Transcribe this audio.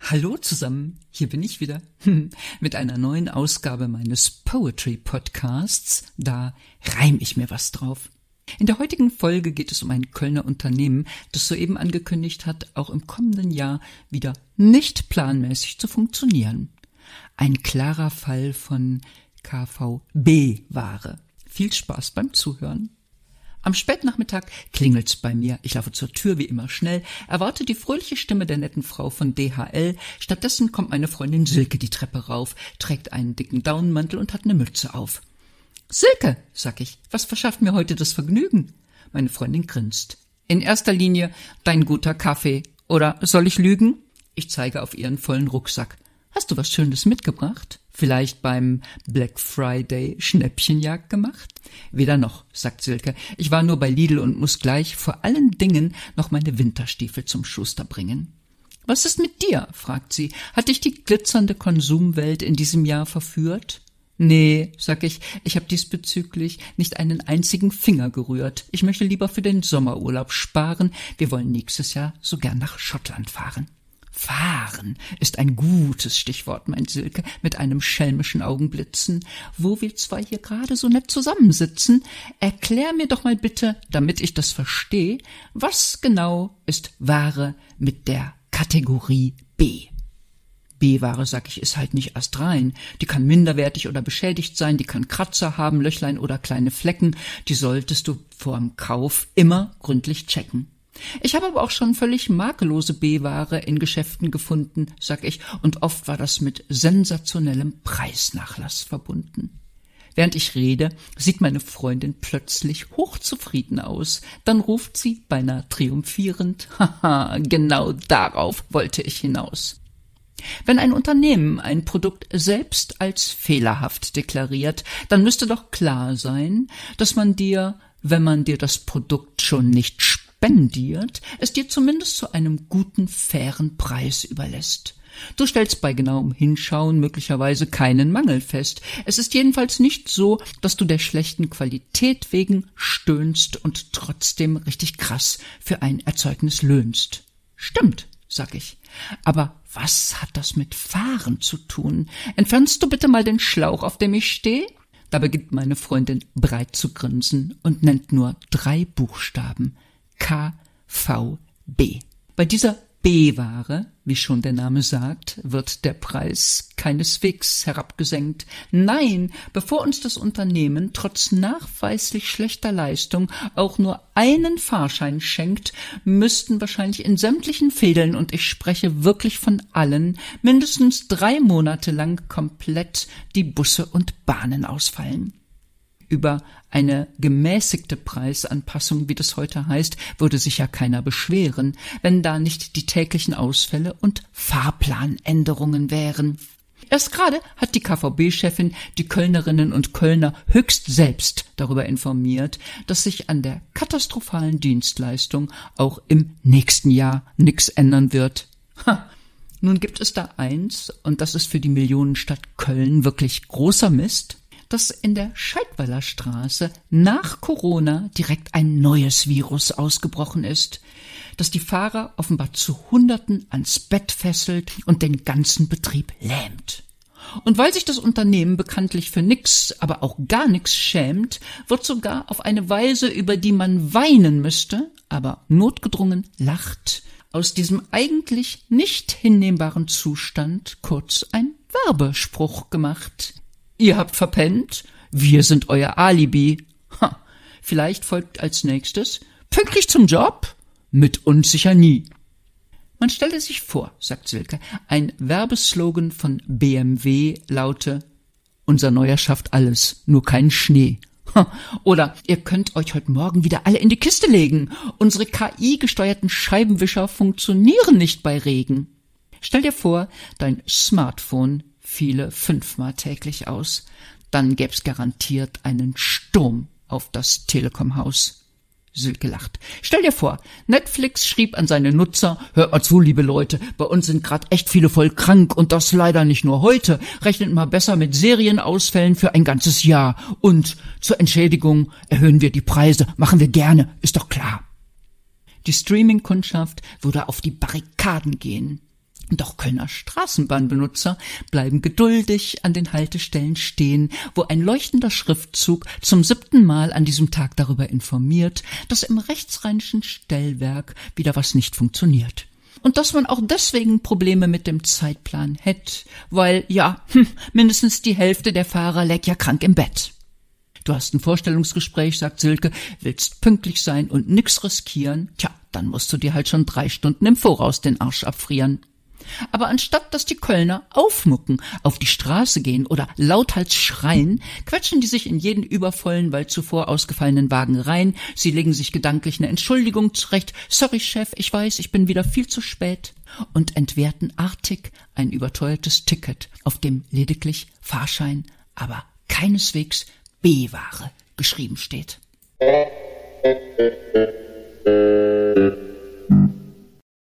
Hallo zusammen, hier bin ich wieder mit einer neuen Ausgabe meines Poetry Podcasts. Da reim ich mir was drauf. In der heutigen Folge geht es um ein Kölner Unternehmen, das soeben angekündigt hat, auch im kommenden Jahr wieder nicht planmäßig zu funktionieren. Ein klarer Fall von KVB-Ware. Viel Spaß beim Zuhören. Am Spätnachmittag klingelt's bei mir. Ich laufe zur Tür wie immer schnell, erwarte die fröhliche Stimme der netten Frau von DHL. Stattdessen kommt meine Freundin Silke die Treppe rauf, trägt einen dicken Daunenmantel und hat eine Mütze auf. Silke, sag ich, was verschafft mir heute das Vergnügen? Meine Freundin grinst. In erster Linie dein guter Kaffee. Oder soll ich lügen? Ich zeige auf ihren vollen Rucksack. Hast du was Schönes mitgebracht? Vielleicht beim Black Friday Schnäppchenjagd gemacht? Weder noch, sagt Silke. Ich war nur bei Lidl und muss gleich vor allen Dingen noch meine Winterstiefel zum Schuster bringen. Was ist mit dir? fragt sie. Hat dich die glitzernde Konsumwelt in diesem Jahr verführt? Nee, sag ich, ich habe diesbezüglich nicht einen einzigen Finger gerührt. Ich möchte lieber für den Sommerurlaub sparen. Wir wollen nächstes Jahr so gern nach Schottland fahren. Fahren ist ein gutes Stichwort, meint Silke mit einem schelmischen Augenblitzen. Wo wir zwei hier gerade so nett zusammensitzen, erklär mir doch mal bitte, damit ich das verstehe, was genau ist Ware mit der Kategorie B? B-Ware, sag ich, ist halt nicht astrein. Die kann minderwertig oder beschädigt sein, die kann Kratzer haben, Löchlein oder kleine Flecken. Die solltest du vorm Kauf immer gründlich checken. Ich habe aber auch schon völlig makellose B-Ware in Geschäften gefunden, sag ich, und oft war das mit sensationellem Preisnachlass verbunden. Während ich rede, sieht meine Freundin plötzlich hochzufrieden aus. Dann ruft sie beinahe triumphierend, haha, genau darauf wollte ich hinaus. Wenn ein Unternehmen ein Produkt selbst als fehlerhaft deklariert, dann müsste doch klar sein, dass man dir, wenn man dir das Produkt schon nicht spendiert, es dir zumindest zu einem guten, fairen Preis überlässt. Du stellst bei genauem Hinschauen möglicherweise keinen Mangel fest. Es ist jedenfalls nicht so, dass du der schlechten Qualität wegen stöhnst und trotzdem richtig krass für ein Erzeugnis löhnst. Stimmt, sag ich. Aber was hat das mit Fahren zu tun? Entfernst du bitte mal den Schlauch, auf dem ich stehe? Da beginnt meine Freundin breit zu grinsen und nennt nur drei Buchstaben. K, V, B. Bei dieser B-Ware, wie schon der Name sagt, wird der Preis keineswegs herabgesenkt. Nein, bevor uns das Unternehmen trotz nachweislich schlechter Leistung auch nur einen Fahrschein schenkt, müssten wahrscheinlich in sämtlichen Fädeln, und ich spreche wirklich von allen, mindestens drei Monate lang komplett die Busse und Bahnen ausfallen. Über eine gemäßigte Preisanpassung, wie das heute heißt, würde sich ja keiner beschweren, wenn da nicht die täglichen Ausfälle und Fahrplanänderungen wären. Erst gerade hat die KVB-Chefin die Kölnerinnen und Kölner höchst selbst darüber informiert, dass sich an der katastrophalen Dienstleistung auch im nächsten Jahr nichts ändern wird. Ha, nun gibt es da eins, und das ist für die Millionenstadt Köln wirklich großer Mist dass in der Scheidweiler Straße nach Corona direkt ein neues Virus ausgebrochen ist, das die Fahrer offenbar zu Hunderten ans Bett fesselt und den ganzen Betrieb lähmt. Und weil sich das Unternehmen bekanntlich für nix, aber auch gar nix schämt, wird sogar auf eine Weise, über die man weinen müsste, aber notgedrungen lacht, aus diesem eigentlich nicht hinnehmbaren Zustand kurz ein Werbespruch gemacht. Ihr habt verpennt, wir sind euer Alibi. Ha, vielleicht folgt als nächstes pünktlich zum Job? Mit uns sicher nie. Man stelle sich vor, sagt Silke, ein Werbeslogan von BMW laute Unser Neuer schafft alles, nur keinen Schnee. Oder ihr könnt euch heute Morgen wieder alle in die Kiste legen. Unsere KI-gesteuerten Scheibenwischer funktionieren nicht bei Regen. Stell dir vor, dein Smartphone fiele fünfmal täglich aus, dann gäb's garantiert einen Sturm auf das Telekom-Haus. Silke lacht. Stell dir vor, Netflix schrieb an seine Nutzer, hört mal zu, liebe Leute, bei uns sind grad echt viele voll krank und das leider nicht nur heute. Rechnet mal besser mit Serienausfällen für ein ganzes Jahr. Und zur Entschädigung erhöhen wir die Preise, machen wir gerne, ist doch klar. Die Streaming-Kundschaft würde auf die Barrikaden gehen. Doch Kölner Straßenbahnbenutzer bleiben geduldig an den Haltestellen stehen, wo ein leuchtender Schriftzug zum siebten Mal an diesem Tag darüber informiert, dass im rechtsrheinischen Stellwerk wieder was nicht funktioniert. Und dass man auch deswegen Probleme mit dem Zeitplan hätte, weil, ja, hm, mindestens die Hälfte der Fahrer lag ja krank im Bett. Du hast ein Vorstellungsgespräch, sagt Silke, willst pünktlich sein und nix riskieren, tja, dann musst du dir halt schon drei Stunden im Voraus den Arsch abfrieren. Aber anstatt dass die Kölner aufmucken, auf die Straße gehen oder lauthals schreien, quetschen die sich in jeden übervollen, weil zuvor ausgefallenen Wagen rein, sie legen sich gedanklich eine Entschuldigung zurecht, sorry Chef, ich weiß, ich bin wieder viel zu spät, und entwerten artig ein überteuertes Ticket, auf dem lediglich Fahrschein, aber keineswegs B-Ware geschrieben steht.